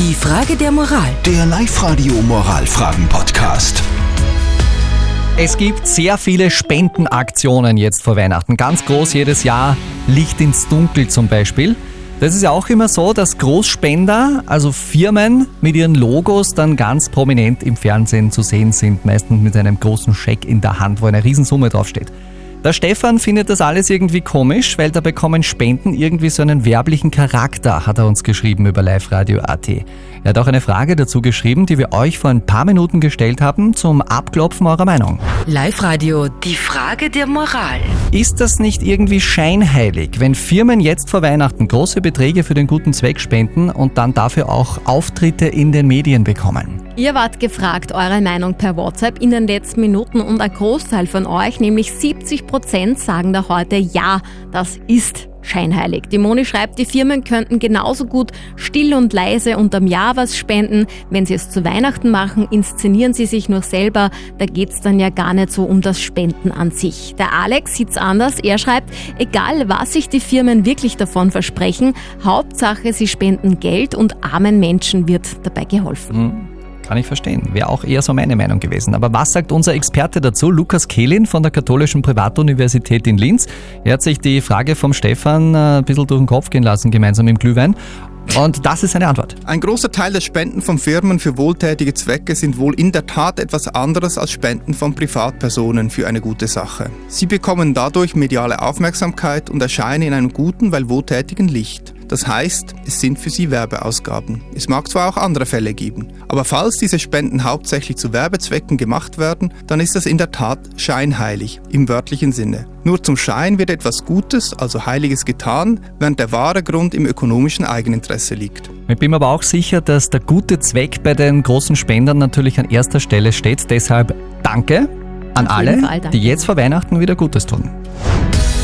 Die Frage der Moral. Der Live-Radio Moralfragen-Podcast. Es gibt sehr viele Spendenaktionen jetzt vor Weihnachten. Ganz groß jedes Jahr. Licht ins Dunkel zum Beispiel. Das ist ja auch immer so, dass Großspender, also Firmen mit ihren Logos dann ganz prominent im Fernsehen zu sehen sind, meistens mit einem großen Scheck in der Hand, wo eine Riesensumme draufsteht. Der Stefan findet das alles irgendwie komisch, weil da bekommen Spenden irgendwie so einen werblichen Charakter, hat er uns geschrieben über Live Radio AT. Er hat auch eine Frage dazu geschrieben, die wir euch vor ein paar Minuten gestellt haben, zum Abklopfen eurer Meinung. Live Radio. Die Frage der Moral. Ist das nicht irgendwie scheinheilig, wenn Firmen jetzt vor Weihnachten große Beträge für den guten Zweck spenden und dann dafür auch Auftritte in den Medien bekommen? Ihr wart gefragt, eure Meinung per WhatsApp in den letzten Minuten und ein Großteil von euch, nämlich 70 Prozent, sagen da heute ja, das ist scheinheilig. Die Moni schreibt, die Firmen könnten genauso gut still und leise unterm Jahr was spenden. Wenn sie es zu Weihnachten machen, inszenieren sie sich nur selber. Da geht's dann ja gar nicht so um das Spenden an sich. Der Alex sieht's anders. Er schreibt, egal was sich die Firmen wirklich davon versprechen, Hauptsache sie spenden Geld und armen Menschen wird dabei geholfen. Hm. Kann ich verstehen. Wäre auch eher so meine Meinung gewesen. Aber was sagt unser Experte dazu? Lukas Kehlin von der Katholischen Privatuniversität in Linz. Er hat sich die Frage vom Stefan äh, ein bisschen durch den Kopf gehen lassen, gemeinsam im Glühwein. Und das ist seine Antwort. Ein großer Teil der Spenden von Firmen für wohltätige Zwecke sind wohl in der Tat etwas anderes als Spenden von Privatpersonen für eine gute Sache. Sie bekommen dadurch mediale Aufmerksamkeit und erscheinen in einem guten, weil wohltätigen Licht. Das heißt, es sind für sie Werbeausgaben. Es mag zwar auch andere Fälle geben, aber falls diese Spenden hauptsächlich zu Werbezwecken gemacht werden, dann ist das in der Tat scheinheilig im wörtlichen Sinne. Nur zum Schein wird etwas Gutes, also Heiliges getan, während der wahre Grund im ökonomischen Eigeninteresse liegt. Ich bin mir aber auch sicher, dass der gute Zweck bei den großen Spendern natürlich an erster Stelle steht. Deshalb danke an alle, Fall, danke. die jetzt vor Weihnachten wieder Gutes tun.